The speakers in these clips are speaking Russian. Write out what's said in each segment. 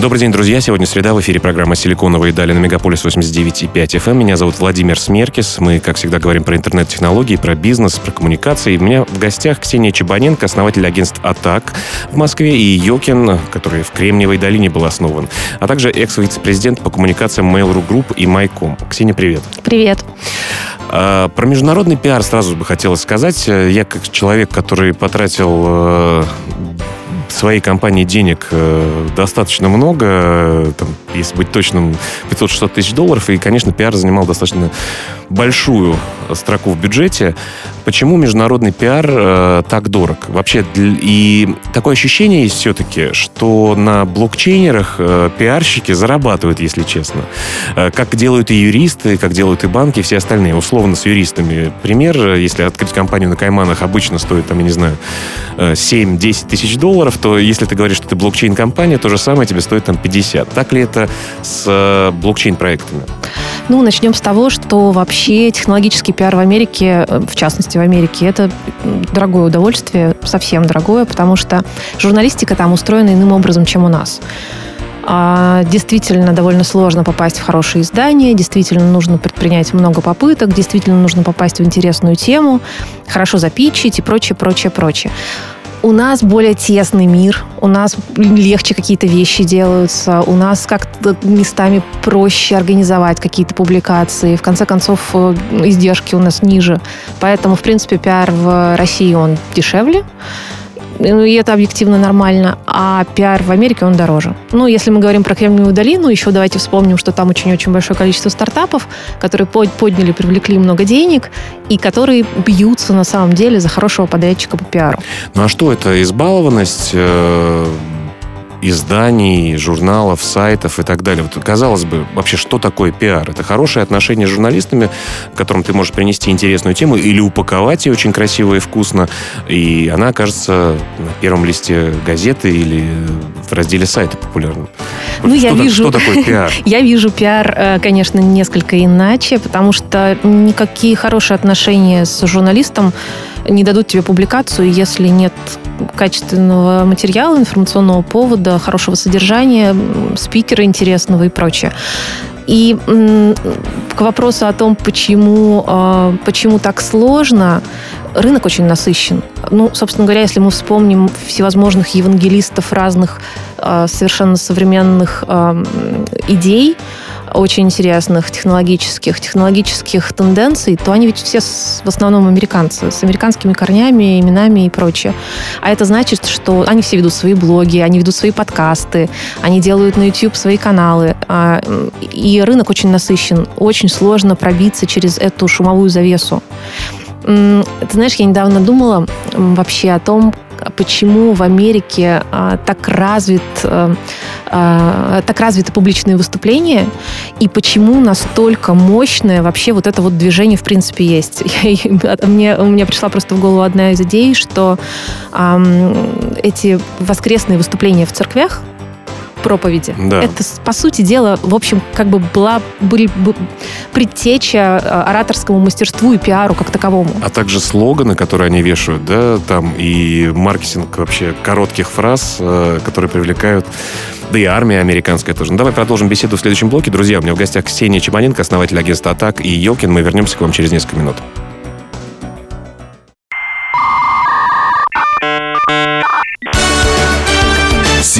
Добрый день, друзья. Сегодня среда. В эфире программа «Силиконовые дали» на Мегаполис 89,5 FM. Меня зовут Владимир Смеркис. Мы, как всегда, говорим про интернет-технологии, про бизнес, про коммуникации. У меня в гостях Ксения Чебаненко, основатель агентств «Attack» в Москве, и Йокин, который в Кремниевой долине был основан, а также экс-вице-президент по коммуникациям Mail.ru Group и Майком. Ксения, привет. Привет. А, про международный пиар сразу бы хотелось сказать. Я как человек, который потратил э, своей компании денег э, достаточно много, э, там, если быть точным, 500-600 тысяч долларов, и, конечно, пиар занимал достаточно большую строку в бюджете. Почему международный пиар э, так дорог? Вообще, и такое ощущение есть все-таки, что на блокчейнерах пиарщики зарабатывают, если честно. Как делают и юристы, как делают и банки, и все остальные. Условно с юристами. Пример, если открыть компанию на Кайманах обычно стоит, там, я не знаю, 7-10 э, тысяч долларов, то если ты говоришь, что ты блокчейн-компания, то же самое тебе стоит там 50. Так ли это с э, блокчейн-проектами? Ну, начнем с того, что вообще технологический пиар в Америке, э, в частности в Америке, это дорогое удовольствие, совсем дорогое, потому что журналистика там устроена иным образом, чем у нас. А, действительно довольно сложно попасть в хорошее издание, действительно нужно предпринять много попыток, действительно нужно попасть в интересную тему, хорошо запичить и прочее, прочее, прочее. У нас более тесный мир, у нас легче какие-то вещи делаются, у нас как-то местами проще организовать какие-то публикации. В конце концов, э, издержки у нас ниже. Поэтому, в принципе, пиар в России, он дешевле. Ну, и это объективно нормально, а пиар в Америке, он дороже. Ну, если мы говорим про Кремниевую долину, еще давайте вспомним, что там очень-очень большое количество стартапов, которые подняли, привлекли много денег, и которые бьются на самом деле за хорошего подрядчика по пиару. Ну, а что это, избалованность э, изданий, журналов, сайтов и так далее. Вот, казалось бы, вообще, что такое пиар? Это хорошее отношение с журналистами, которым ты можешь принести интересную тему или упаковать ее очень красиво и вкусно, и она окажется на первом листе газеты или в разделе сайта популярным. Ну, что я так, вижу... Что такое пиар? Я вижу пиар, э, конечно, несколько иначе, потому что никакие хорошие отношения с журналистом не дадут тебе публикацию, если нет качественного материала, информационного повода, хорошего содержания, спикера интересного и прочее. И к вопросу о том, почему, а, почему так сложно, рынок очень насыщен. Ну, собственно говоря, если мы вспомним всевозможных евангелистов разных а, совершенно современных идей, очень интересных технологических, технологических тенденций, то они ведь все с, в основном американцы, с американскими корнями, именами и прочее. А это значит, что они все ведут свои блоги, они ведут свои подкасты, они делают на YouTube свои каналы. А, и рынок очень насыщен. Очень сложно пробиться через эту шумовую завесу. Ты знаешь, я недавно думала вообще о том, почему в Америке а, так развит а, а, так развито публичные выступления и почему настолько мощное вообще вот это вот движение в принципе есть. Я, мне, у меня пришла просто в голову одна из идей, что а, эти воскресные выступления в церквях проповеди. Да. Это, по сути дела, в общем, как бы была были, предтеча э, ораторскому мастерству и пиару как таковому. А также слоганы, которые они вешают, да, там и маркетинг вообще коротких фраз, э, которые привлекают да и армия американская тоже. Ну, давай продолжим беседу в следующем блоке. Друзья, у меня в гостях Ксения Чебаненко, основатель агентства «Атак» и Йокин. Мы вернемся к вам через несколько минут.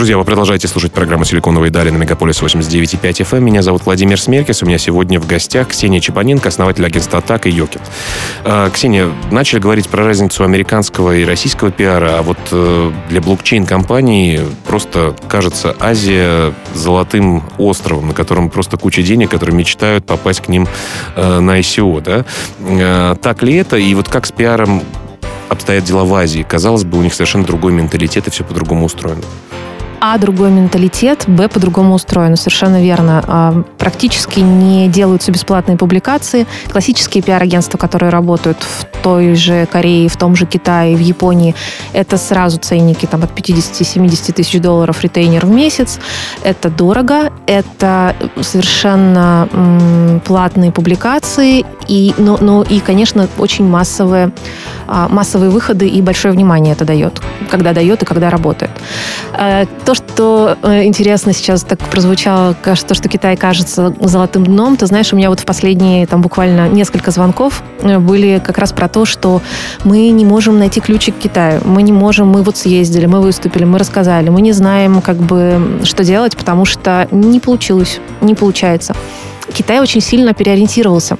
Друзья, вы продолжаете слушать программу «Силиконовые дали» на Мегаполис 89.5 FM. Меня зовут Владимир Смеркис. У меня сегодня в гостях Ксения Чепаненко, основатель агентства «Атак» и «Йокет». А, Ксения, начали говорить про разницу американского и российского пиара, а вот э, для блокчейн-компаний просто кажется Азия золотым островом, на котором просто куча денег, которые мечтают попасть к ним э, на ICO, да? А, так ли это? И вот как с пиаром обстоят дела в Азии? Казалось бы, у них совершенно другой менталитет и все по-другому устроено. А, другой менталитет, Б, по-другому устроено, совершенно верно. А, практически не делаются бесплатные публикации. Классические пиар-агентства, которые работают в той же Корее, в том же Китае, в Японии, это сразу ценники там, от 50-70 тысяч долларов ретейнер в месяц. Это дорого, это совершенно м, платные публикации, и, но, но и, конечно, очень массовые, а, массовые выходы и большое внимание это дает, когда дает и когда работает. То, что э, интересно сейчас так прозвучало, то, что Китай кажется золотым дном, ты знаешь, у меня вот в последние там буквально несколько звонков э, были как раз про то, что мы не можем найти ключик к Китаю. Мы не можем, мы вот съездили, мы выступили, мы рассказали, мы не знаем, как бы, что делать, потому что не получилось, не получается. Китай очень сильно переориентировался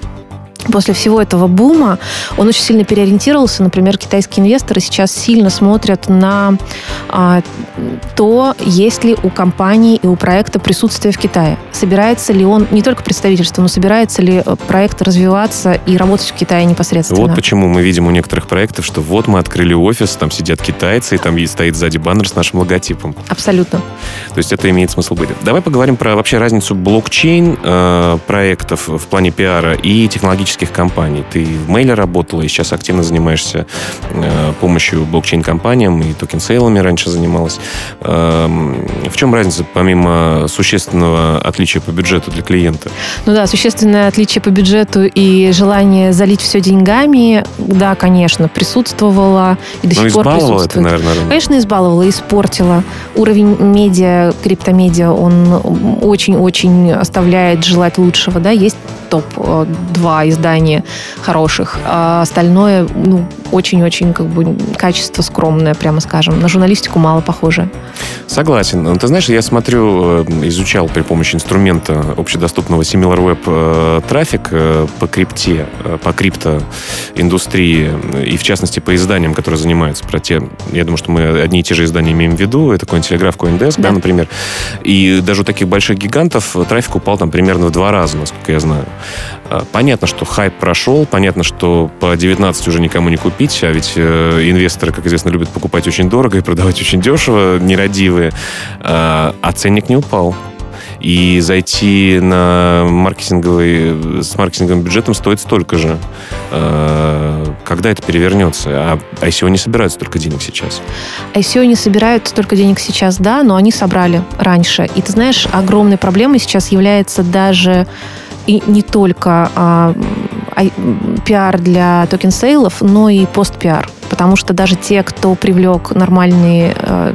после всего этого бума он очень сильно переориентировался. Например, китайские инвесторы сейчас сильно смотрят на а, то, есть ли у компании и у проекта присутствие в Китае. Собирается ли он, не только представительство, но собирается ли э, проект развиваться и работать в Китае непосредственно. Вот почему мы видим у некоторых проектов, что вот мы открыли офис, там сидят китайцы, и там стоит сзади баннер с нашим логотипом. Абсолютно. То есть это имеет смысл быть. Давай поговорим про вообще разницу блокчейн э, проектов в плане пиара и технологических технологических компаний. Ты в Мейле работала и сейчас активно занимаешься э, помощью блокчейн-компаниям и токен-сейлами раньше занималась. Э, в чем разница, помимо существенного отличия по бюджету для клиента? Ну да, существенное отличие по бюджету и желание залить все деньгами, да, конечно, присутствовало и до Но сих пор присутствует. это, наверное, рынок. Конечно, избаловало, испортило. Уровень медиа, криптомедиа, он очень-очень оставляет желать лучшего, да, есть топ-2 издания хороших, а остальное, ну, очень-очень как бы качество скромное, прямо скажем. На журналистику мало похоже. Согласен. Ну, ты знаешь, я смотрю, э, изучал при помощи инструмента общедоступного SimilarWeb э, трафик э, по крипте, по криптоиндустрии и, в частности, по изданиям, которые занимаются про те... Я думаю, что мы одни и те же издания имеем в виду. Это Cointelegraph, CoinDesk, да. да, например. И даже у таких больших гигантов трафик упал там примерно в два раза, насколько я знаю. Понятно, что хайп прошел, понятно, что по 19 уже никому не купить, а ведь инвесторы, как известно, любят покупать очень дорого и продавать очень дешево, нерадивые красивые, а, ценник не упал. И зайти на маркетинговый, с маркетинговым бюджетом стоит столько же. Когда это перевернется? А ICO не собирают столько денег сейчас. ICO не собирают столько денег сейчас, да, но они собрали раньше. И ты знаешь, огромной проблемой сейчас является даже и не только а, а, пиар для токен-сейлов, но и пост-пиар потому что даже те, кто привлек нормальные э,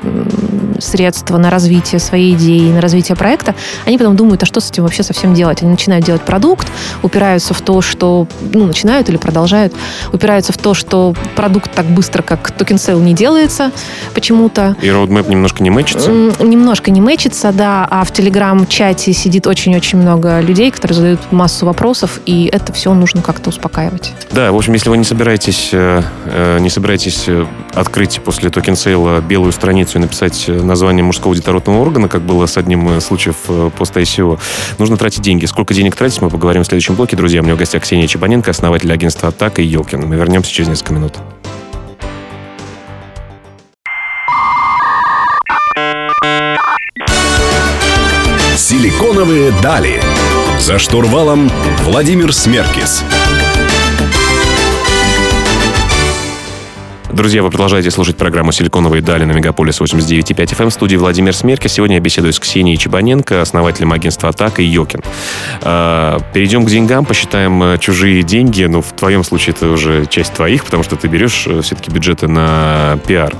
средства на развитие своей идеи, на развитие проекта, они потом думают, а что с этим вообще совсем делать? Они начинают делать продукт, упираются в то, что, ну, начинают или продолжают, упираются в то, что продукт так быстро, как токен сейл, не делается почему-то. И roadmap немножко не мэчится? Немножко не мэчится, да, а в телеграм-чате сидит очень-очень много людей, которые задают массу вопросов, и это все нужно как-то успокаивать. Да, в общем, если вы не собираетесь, э, э, не собираетесь собираетесь э, открыть после токен-сейла белую страницу и написать э, название мужского детородного органа, как было с одним из случаев э, пост ICO, нужно тратить деньги. Сколько денег тратить, мы поговорим в следующем блоке. Друзья, у меня в гостях Ксения Чебаненко, основатель агентства «Атака» и «Елкин». Мы вернемся через несколько минут. Силиконовые дали. За штурвалом Владимир Смеркис. Друзья, вы продолжаете слушать программу «Силиконовые дали» на Мегаполис 89.5 FM. В студии Владимир Смерки. Сегодня я беседую с Ксенией Чебаненко, основателем агентства «Атака» и «Йокин». А, перейдем к деньгам, посчитаем э, чужие деньги. Ну, в твоем случае это уже часть твоих, потому что ты берешь э, все-таки бюджеты на пиар.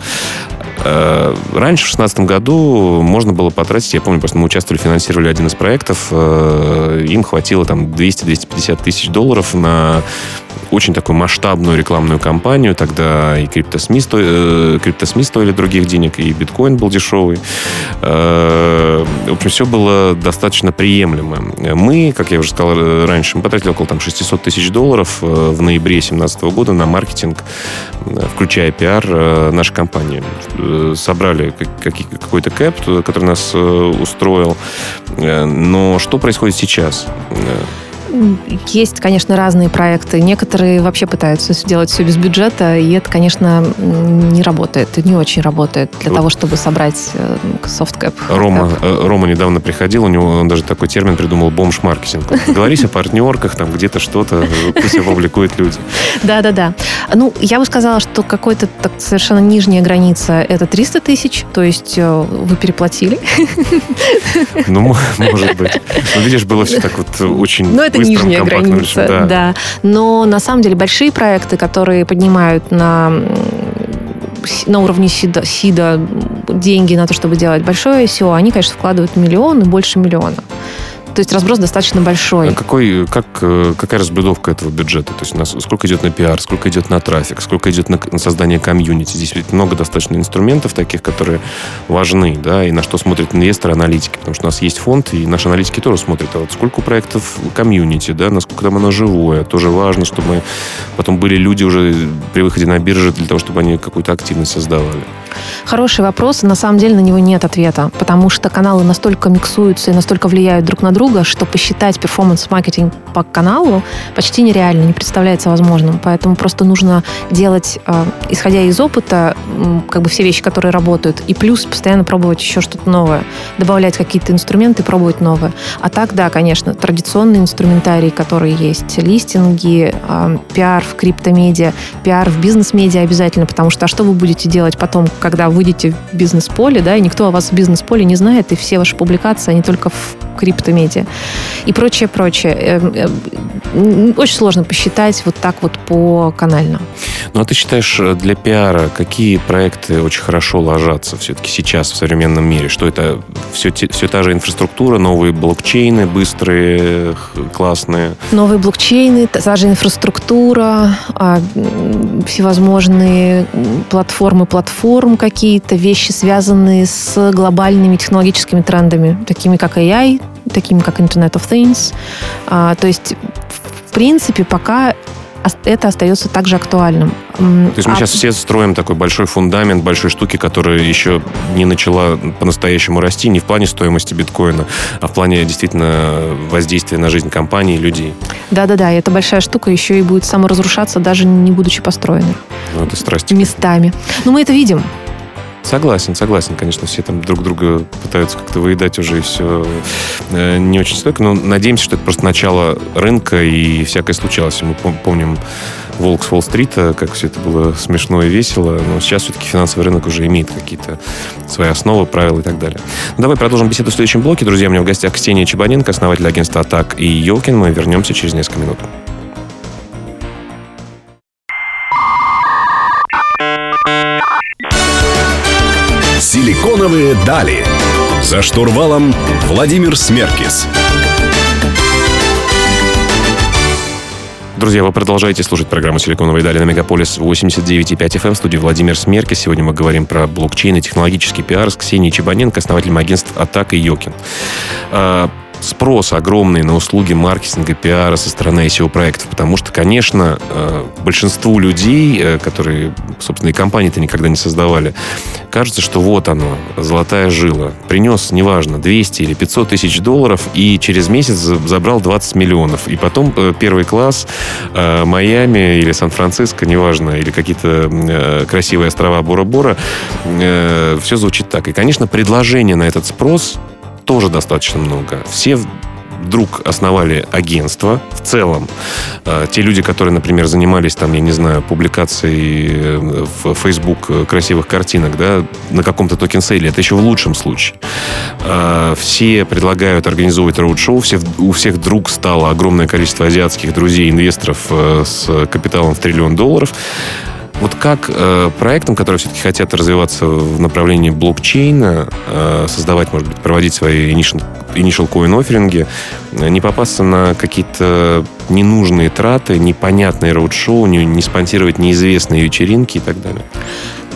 А, раньше, в 2016 году, можно было потратить, я помню, просто мы участвовали, финансировали один из проектов, э, им хватило там 200-250 тысяч долларов на очень такую масштабную рекламную кампанию. Тогда и криптосми, сто... Э, криптосми стоили других денег, и биткоин был дешевый. Э, в общем, все было достаточно приемлемо. Мы, как я уже сказал раньше, мы потратили около там, 600 тысяч долларов э, в ноябре 2017 года на маркетинг, включая пиар нашей компании. Собрали какой-то кэп, который нас устроил. Но что происходит сейчас? Есть, конечно, разные проекты. Некоторые вообще пытаются сделать все без бюджета, и это, конечно, не работает. Не очень работает для вот. того, чтобы собрать э, софткэп. Рома, э, Рома недавно приходил, у него он даже такой термин придумал бомж-маркетинг. Говорись о партнерках, там где-то что-то, пусть опубликуют люди. Да-да-да. Ну, я бы сказала, что какой-то совершенно нижняя граница – это 300 тысяч, то есть э, вы переплатили. Ну, может быть. Но видишь, было все так вот очень Ну, это нижняя граница, да. да. Но на самом деле большие проекты, которые поднимают на на уровне СИДа, СИДа деньги на то, чтобы делать большое SEO, они, конечно, вкладывают миллион и больше миллиона. То есть разброс достаточно большой. А какой, как, э, какая разбредовка этого бюджета? То есть у нас сколько идет на пиар, сколько идет на трафик, сколько идет на, на создание комьюнити? Здесь ведь много достаточно инструментов таких, которые важны, да, и на что смотрят инвесторы, аналитики. Потому что у нас есть фонд, и наши аналитики тоже смотрят, а вот сколько проектов комьюнити, да, насколько там оно живое. Тоже важно, чтобы потом были люди уже при выходе на биржу для того, чтобы они какую-то активность создавали. Хороший вопрос. На самом деле на него нет ответа, потому что каналы настолько миксуются и настолько влияют друг на друга, что посчитать перформанс-маркетинг по каналу почти нереально, не представляется возможным. Поэтому просто нужно делать, э, исходя из опыта, как бы все вещи, которые работают, и плюс постоянно пробовать еще что-то новое, добавлять какие-то инструменты, пробовать новое. А так, да, конечно, традиционные инструментарии, которые есть, листинги, э, пиар в криптомедиа, пиар в бизнес-медиа обязательно, потому что а что вы будете делать потом, когда выйдете в бизнес-поле, да, и никто о вас в бизнес-поле не знает, и все ваши публикации, они только в криптомедиа и прочее, прочее. Очень сложно посчитать вот так вот по канально. Ну, а ты считаешь, э, для пиара какие проекты очень хорошо ложатся все-таки сейчас в современном мире? Что это все, все та же инфраструктура, новые блокчейны быстрые, классные? Новые блокчейны, та же инфраструктура, а, всевозможные платформы платформ какие-то, вещи, связанные с глобальными технологическими трендами, такими как AI, такими как Internet of Things. А, то есть, принципе, пока это остается также актуальным. То есть мы а... сейчас все строим такой большой фундамент большой штуки, которая еще не начала по-настоящему расти, не в плане стоимости биткоина, а в плане действительно воздействия на жизнь компании и людей. Да-да-да, и эта большая штука еще и будет саморазрушаться, даже не будучи построенной. Ну, это страсти. Местами. Но мы это видим. Согласен, согласен. Конечно, все там друг друга пытаются как-то выедать уже и все э, не очень стойко. Но надеемся, что это просто начало рынка и всякое случалось. Мы помним Волк с Уолл-стрита, как все это было смешно и весело. Но сейчас все-таки финансовый рынок уже имеет какие-то свои основы, правила и так далее. Ну, давай продолжим беседу в следующем блоке. Друзья, у меня в гостях Ксения Чебаненко, основатель агентства «Атак» и Йокин. Мы вернемся через несколько минут. Силиконовые дали. За штурвалом Владимир Смеркис. Друзья, вы продолжаете слушать программу «Силиконовые дали» на Мегаполис 89.5 FM в студии Владимир Смеркис. Сегодня мы говорим про блокчейн и технологический пиар с Ксенией Чебаненко, основателем агентств «Атак» и «Йокин». Спрос огромный на услуги маркетинга, пиара со стороны SEO-проектов, потому что, конечно, э, большинству людей, э, которые, собственно, и компании-то никогда не создавали, кажется, что вот оно, золотая жила. Принес, неважно, 200 или 500 тысяч долларов и через месяц забрал 20 миллионов. И потом э, первый класс, Майами или Сан-Франциско, неважно, или какие-то красивые острова Бора-Бора, все звучит так. И, конечно, предложение на этот спрос тоже достаточно много. Все вдруг основали агентство в целом. Э, те люди, которые, например, занимались там, я не знаю, публикацией э, в Facebook красивых картинок, да, на каком-то токен-сейле, это еще в лучшем случае. Э, все предлагают организовывать роуд-шоу, все, у всех вдруг стало огромное количество азиатских друзей, инвесторов с капиталом в триллион долларов. Вот как э, проектам, которые все-таки хотят развиваться в направлении блокчейна, э, создавать, может быть, проводить свои initial, initial coin офферинги, э, не попасться на какие-то ненужные траты, непонятные роуд-шоу, не, не спонсировать неизвестные вечеринки и так далее?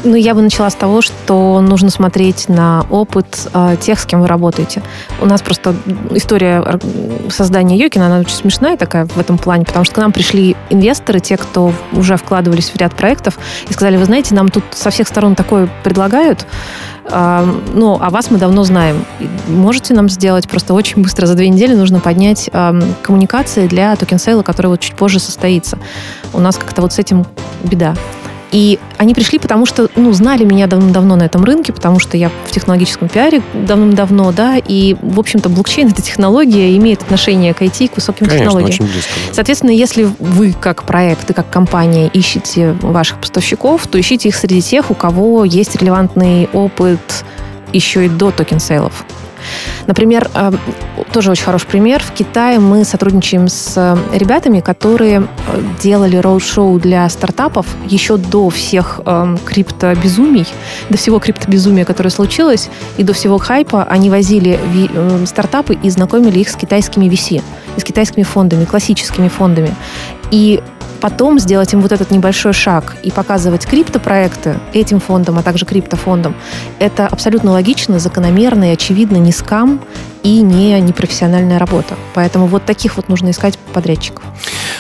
Ну, я бы начала с того, что нужно смотреть на опыт э, тех, с кем вы работаете. У нас просто история создания Йокина, она очень смешная такая в этом плане, потому что к нам пришли инвесторы, те, кто уже вкладывались в ряд проектов, и сказали, вы знаете, нам тут со всех сторон такое предлагают, А, ну, а вас мы давно знаем. Можете нам сделать просто очень быстро, за две недели нужно поднять коммуникации для токен-сейла, который вот чуть позже состоится. У нас как-то вот с этим беда. И они пришли, потому что, ну, знали меня давно-давно на этом рынке, потому что я в технологическом пиаре давным-давно, да, и, в общем-то, блокчейн — это технология, имеет отношение к IT, к высоким Конечно, технологиям. очень близко. да. Соответственно, если вы, как проект и как компания, ищете ваших поставщиков, то ищите их среди тех, у кого есть релевантный опыт еще и до токен-сейлов. Например, э, тоже очень хороший пример. В Китае мы сотрудничаем с э, ребятами, которые э, делали роуд-шоу для стартапов еще до всех криптобезумий, до всего криптобезумия, которое случилось, и до всего хайпа. Они возили стартапы и знакомили их с китайскими VC, с китайскими фондами, классическими фондами. И потом сделать им вот этот небольшой шаг и показывать криптопроекты этим фондам, а также криптофондам, это абсолютно логично, закономерно и очевидно не скам и не непрофессиональная работа. Поэтому вот таких вот нужно искать подрядчиков.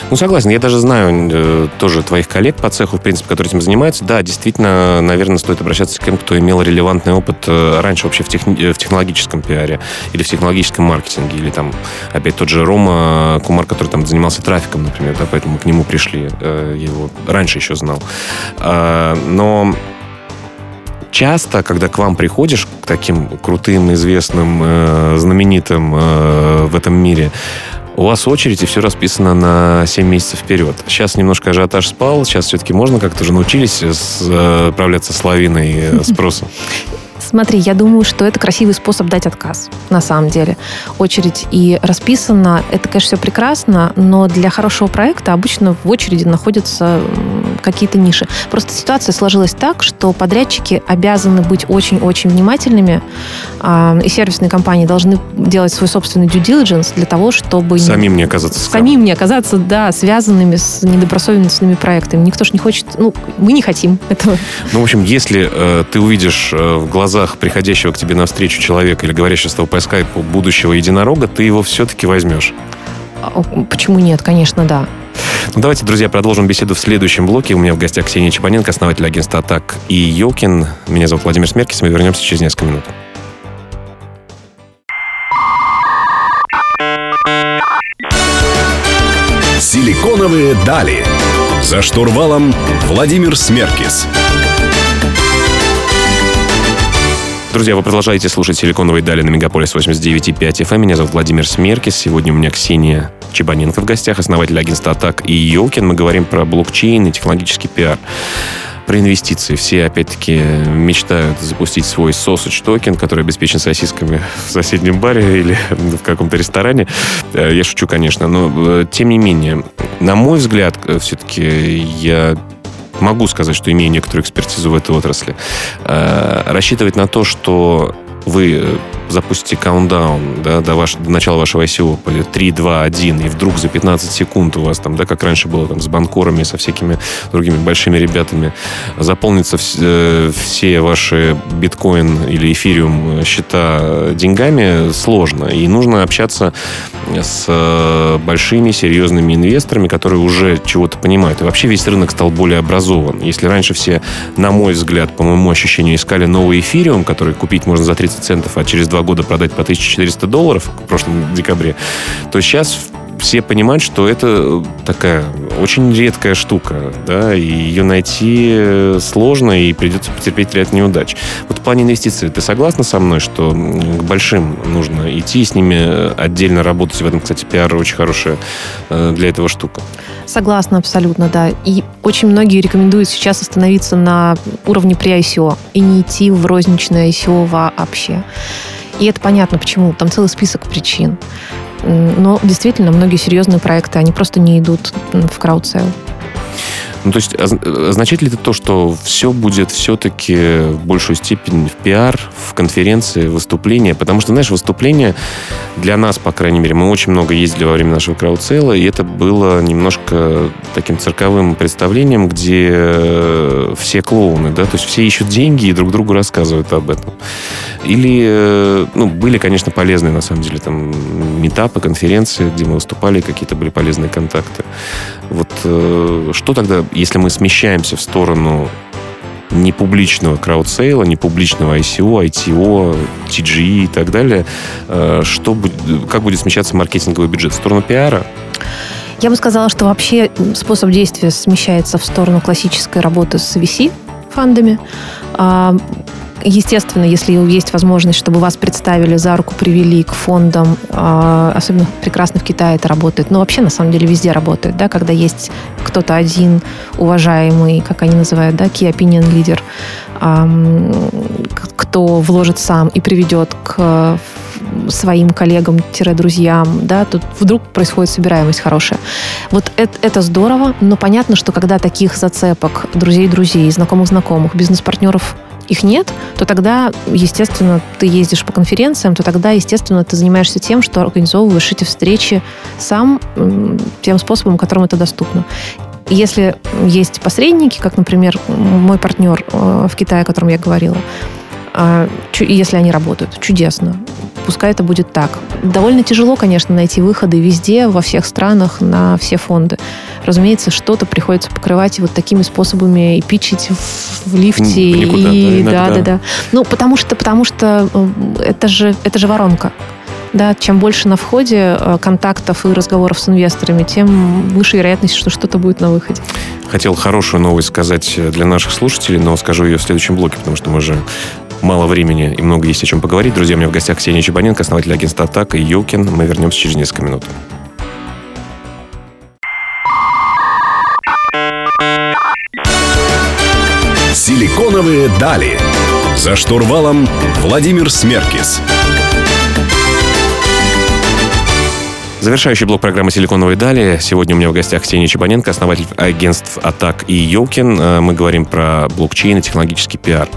Ну, согласен. Я даже знаю э, тоже твоих коллег по цеху, в принципе, которые этим занимаются. Да, действительно, наверное, стоит обращаться к тем, кто имел релевантный опыт э, раньше вообще в, техни- э, в технологическом пиаре или в технологическом маркетинге, или там, опять тот же Рома Кумар, который там занимался трафиком, например, да, поэтому к нему пришли. Э, его раньше еще знал. Э, но часто, когда к вам приходишь, к таким крутым, известным, э, знаменитым э, в этом мире, у вас очередь, и все расписано на 7 месяцев вперед. Сейчас немножко ажиотаж спал, сейчас все-таки можно как-то уже научились э, справляться с лавиной э, спроса. Смотри, я думаю, что это красивый способ дать отказ, на самом деле. Очередь и расписана. Это, конечно, все прекрасно, но для хорошего проекта обычно в очереди находятся какие-то ниши. Просто ситуация сложилась так, что подрядчики обязаны быть очень-очень внимательными, а, и сервисные компании должны делать свой собственный due diligence для того, чтобы... Самим не оказаться Самим не оказаться, да, связанными с недобросовестными проектами. Никто же не хочет... Ну, мы не хотим этого. Ну, в общем, если э, ты увидишь э, в глазах глазах приходящего к тебе навстречу человека или говорящего с тобой по скайпу будущего единорога, ты его все-таки возьмешь. А, почему нет? Конечно, да. Ну, давайте, друзья, продолжим беседу в следующем блоке. У меня в гостях Ксения Чапаненко, основатель агентства «Атак» и Йокин. Меня зовут Владимир Смеркис. Мы вернемся через несколько минут. Силиконовые дали. За штурвалом Владимир Смеркис. Друзья, вы продолжаете слушать «Силиконовые дали» на Мегаполис 89.5 FM. Меня зовут Владимир Смеркис. Сегодня у меня Ксения Чебаненко в гостях, основатель агентства «Атак» и Йолкин. Мы говорим про блокчейн и технологический пиар про инвестиции. Все, опять-таки, мечтают запустить свой sausage токен, который обеспечен сосисками в соседнем баре или в каком-то ресторане. Э, я шучу, конечно, но э, тем не менее, на мой взгляд, э, все-таки я могу сказать, что имею некоторую экспертизу в этой отрасли, э, рассчитывать на то, что вы запустите каундаун да, до, ваш, до начала вашего ICO, 3, 2, 1, и вдруг за 15 секунд у вас там, да, как раньше было там с банкорами, со всякими другими большими ребятами, заполнится вс, э, все ваши биткоин или эфириум счета деньгами, сложно. И нужно общаться с э, большими, серьезными инвесторами, которые уже чего-то понимают. И вообще весь рынок стал более образован. Если раньше все, на мой взгляд, по моему ощущению, искали новый эфириум, который купить можно за 30 центов, а через два два года продать по 1400 долларов в прошлом декабре, то сейчас все понимают, что это такая очень редкая штука, да, и ее найти сложно, и придется потерпеть ряд неудач. Вот в плане инвестиций ты согласна со мной, что к большим нужно идти, с ними отдельно работать? В этом, кстати, пиар очень хорошая э, для этого штука. Согласна абсолютно, да. И очень многие рекомендуют сейчас остановиться на уровне при ICO и не идти в розничное ICO вообще. И это понятно почему. Там целый список причин. Но действительно, многие серьезные проекты, они просто не идут в краудсейл. Ну, то есть означает ли это то, что все будет все-таки в большую степень в пиар, в конференции, выступления? Потому что, знаешь, выступления для нас, по крайней мере, мы очень много ездили во время нашего краудсейла, и это было немножко таким цирковым представлением, где все клоуны, да, то есть все ищут деньги и друг другу рассказывают об этом. Или, э, ну, были, конечно, полезные, на самом деле, там, метапы, конференции, где мы выступали, какие-то были полезные контакты. Вот э, что тогда, если мы смещаемся в сторону непубличного краудсейла, непубличного ICO, ITO, TGE и так далее, э, что, как будет смещаться маркетинговый бюджет? В сторону пиара? Я бы сказала, что вообще способ действия смещается в сторону классической работы с VC фандами. Естественно, если есть возможность, чтобы вас представили за руку, привели к фондам, а, особенно прекрасно в Китае это работает, но вообще на самом деле везде работает, да, когда есть кто-то один уважаемый, как они называют, да, key opinion leader, кто вложит сам и приведет к своим коллегам-друзьям, да, тут вдруг происходит собираемость хорошая. Вот это, это здорово, но понятно, что когда таких зацепок друзей-друзей, знакомых-знакомых, бизнес-партнеров их нет, то тогда, естественно, ты ездишь по конференциям, то тогда, естественно, ты занимаешься тем, что организовываешь эти встречи сам тем способом, которым это доступно. Если есть посредники, как, например, мой партнер э, в Китае, о котором я говорила, если они работают, чудесно. Пускай это будет так. Довольно тяжело, конечно, найти выходы везде, во всех странах, на все фонды. Разумеется, что-то приходится покрывать вот такими способами и питчить в, в лифте. Никуда, и, да, да, да, да. Ну, потому что, потому что это же, это же воронка. Да, чем больше на входе э, контактов и разговоров с инвесторами, тем выше вероятность, что что-то будет на выходе. Хотел хорошую новость сказать для наших слушателей, но скажу ее в следующем блоке, потому что мы же мало времени и много есть о чем поговорить. Друзья, у меня в гостях Ксения Чебаненко, основатель агентства «Атака» и Йокин. Мы вернемся через несколько минут. Силиконовые дали. За штурвалом Владимир Смеркис. Завершающий блок программы «Силиконовые дали». Сегодня у меня в гостях Ксения Чебаненко, основатель агентств «Атак» и «Йокин». Э, мы говорим про блокчейн и технологический пиар.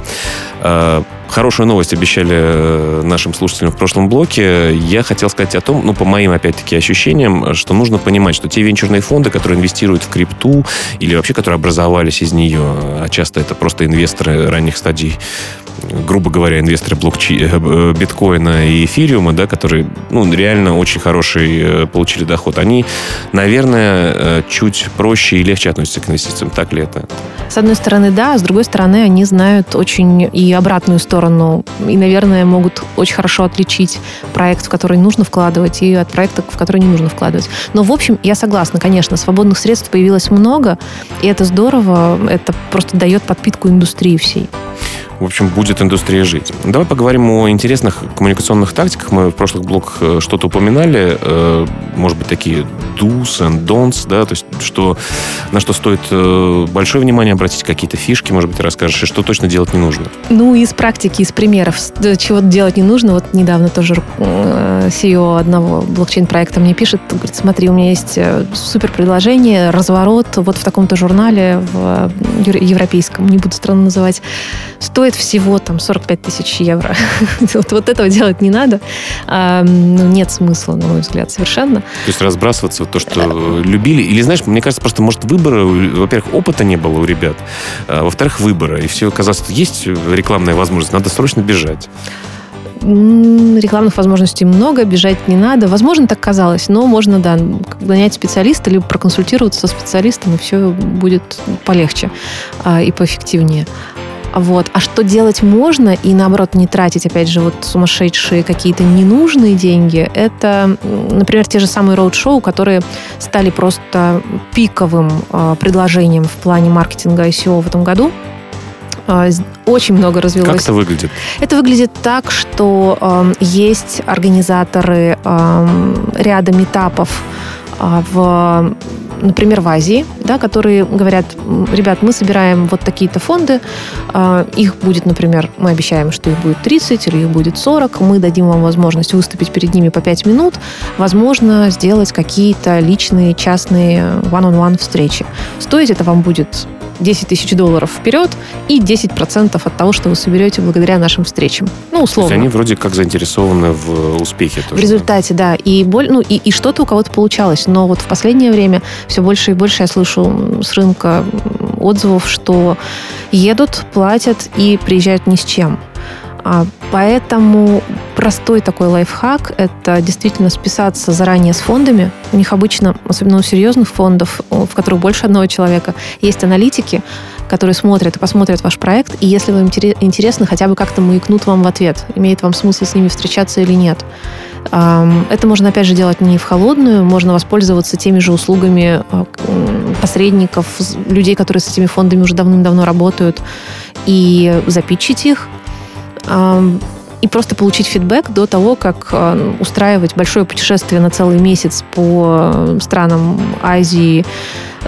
Э, хорошую новость обещали э, нашим слушателям в прошлом блоке. Я хотел сказать о том, ну, по моим, опять-таки, ощущениям, что нужно понимать, что те венчурные фонды, которые инвестируют в крипту или вообще, которые образовались из нее, а часто это просто инвесторы ранних стадий грубо говоря, инвесторы блокчи... Э, э, биткоина и эфириума, да, которые ну, реально очень хороший э, получили доход, они, наверное, чуть проще и легче относятся к инвестициям. Так ли это? С одной стороны, да, с другой стороны, они знают очень и обратную сторону, и, наверное, могут очень хорошо отличить проект, в который нужно вкладывать, и от проекта, в который не нужно вкладывать. Но, в общем, я согласна, конечно, свободных средств появилось много, и это здорово, это просто дает подпитку индустрии всей в общем, будет индустрия жить. Давай поговорим о интересных коммуникационных тактиках. Мы в прошлых блоках э, что-то упоминали. Э, может быть, такие do's and don'ts, да, то есть что, на что стоит э, большое внимание обратить, какие-то фишки, может быть, ты расскажешь, и что точно делать не нужно. Ну, из практики, из примеров, чего делать не нужно. Вот недавно тоже CEO одного блокчейн-проекта мне пишет, говорит, смотри, у меня есть супер предложение, разворот вот в таком-то журнале в европейском, не буду странно называть, стоит стоит всего там 45 тысяч евро. вот, вот этого делать не надо. А, ну, нет смысла, на мой взгляд, совершенно. То есть разбрасываться то, что любили. Или, знаешь, мне кажется, просто, может, выбора, во-первых, опыта не было у ребят, а, во-вторых, выбора. И все оказалось, есть рекламная возможность, надо срочно бежать рекламных возможностей много, бежать не надо. Возможно, так казалось, но можно, да, нанять специалиста, либо проконсультироваться со специалистом, и все будет полегче а, и поэффективнее. Вот. А что делать можно и, наоборот, не тратить, опять же, вот сумасшедшие какие-то ненужные деньги, это, например, те же самые роуд-шоу, которые стали просто пиковым э, предложением в плане маркетинга ICO в этом году. Э, очень много развилось. Как это выглядит? Это выглядит так, что э, есть организаторы э, ряда метапов э, в например, в Азии, да, которые говорят, ребят, мы собираем вот такие-то фонды, а, их будет, например, мы обещаем, что их будет 30 или их будет 40, мы дадим вам возможность выступить перед ними по 5 минут, возможно, сделать какие-то личные, частные one-on-one встречи. Стоить это вам будет 10 тысяч долларов вперед и 10% от того, что вы соберете благодаря нашим встречам. Ну, условно. То есть они вроде как заинтересованы в успехе. Тоже, в результате, да. И, боль, ну, и, и что-то у кого-то получалось. Но вот в последнее время все больше и больше я слышу с рынка отзывов, что едут, платят и приезжают ни с чем. А, поэтому простой такой лайфхак – это действительно списаться заранее с фондами. У них обычно, особенно у серьезных фондов, в которых больше одного человека, есть аналитики, которые смотрят и посмотрят ваш проект, и если вам интересно, хотя бы как-то маякнут вам в ответ, имеет вам смысл с ними встречаться или нет. Это можно, опять же, делать не в холодную, можно воспользоваться теми же услугами а, посредников, людей, которые с этими фондами уже давным-давно работают, и запичить их, и просто получить фидбэк до того, как а, устраивать большое путешествие на целый месяц по странам Азии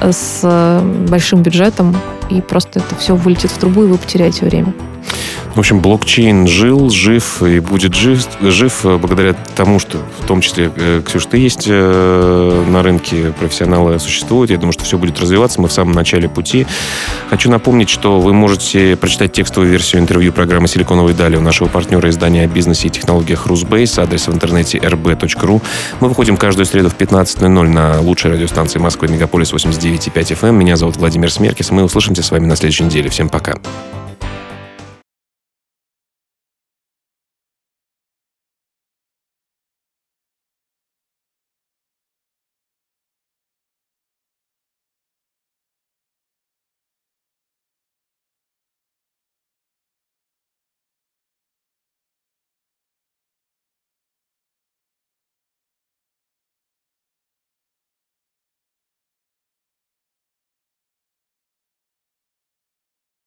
с большим бюджетом, и просто это все вылетит в трубу, и вы потеряете время. В общем, блокчейн жил, жив и будет жив, жив э, благодаря тому, что в том числе, э, Ксюш, ты есть э, на рынке, профессионалы существуют. Я думаю, что все будет развиваться. Мы в самом начале пути. Хочу напомнить, что вы можете прочитать текстовую версию интервью программы «Силиконовой дали» у нашего партнера издания о бизнесе и технологиях «Русбейс». Адрес в интернете rb.ru. Мы выходим каждую среду в 15.00 на лучшей радиостанции Москвы «Мегаполис 89.5 FM». Меня зовут Владимир Смеркис. Мы услышимся с вами на следующей неделе. Всем пока.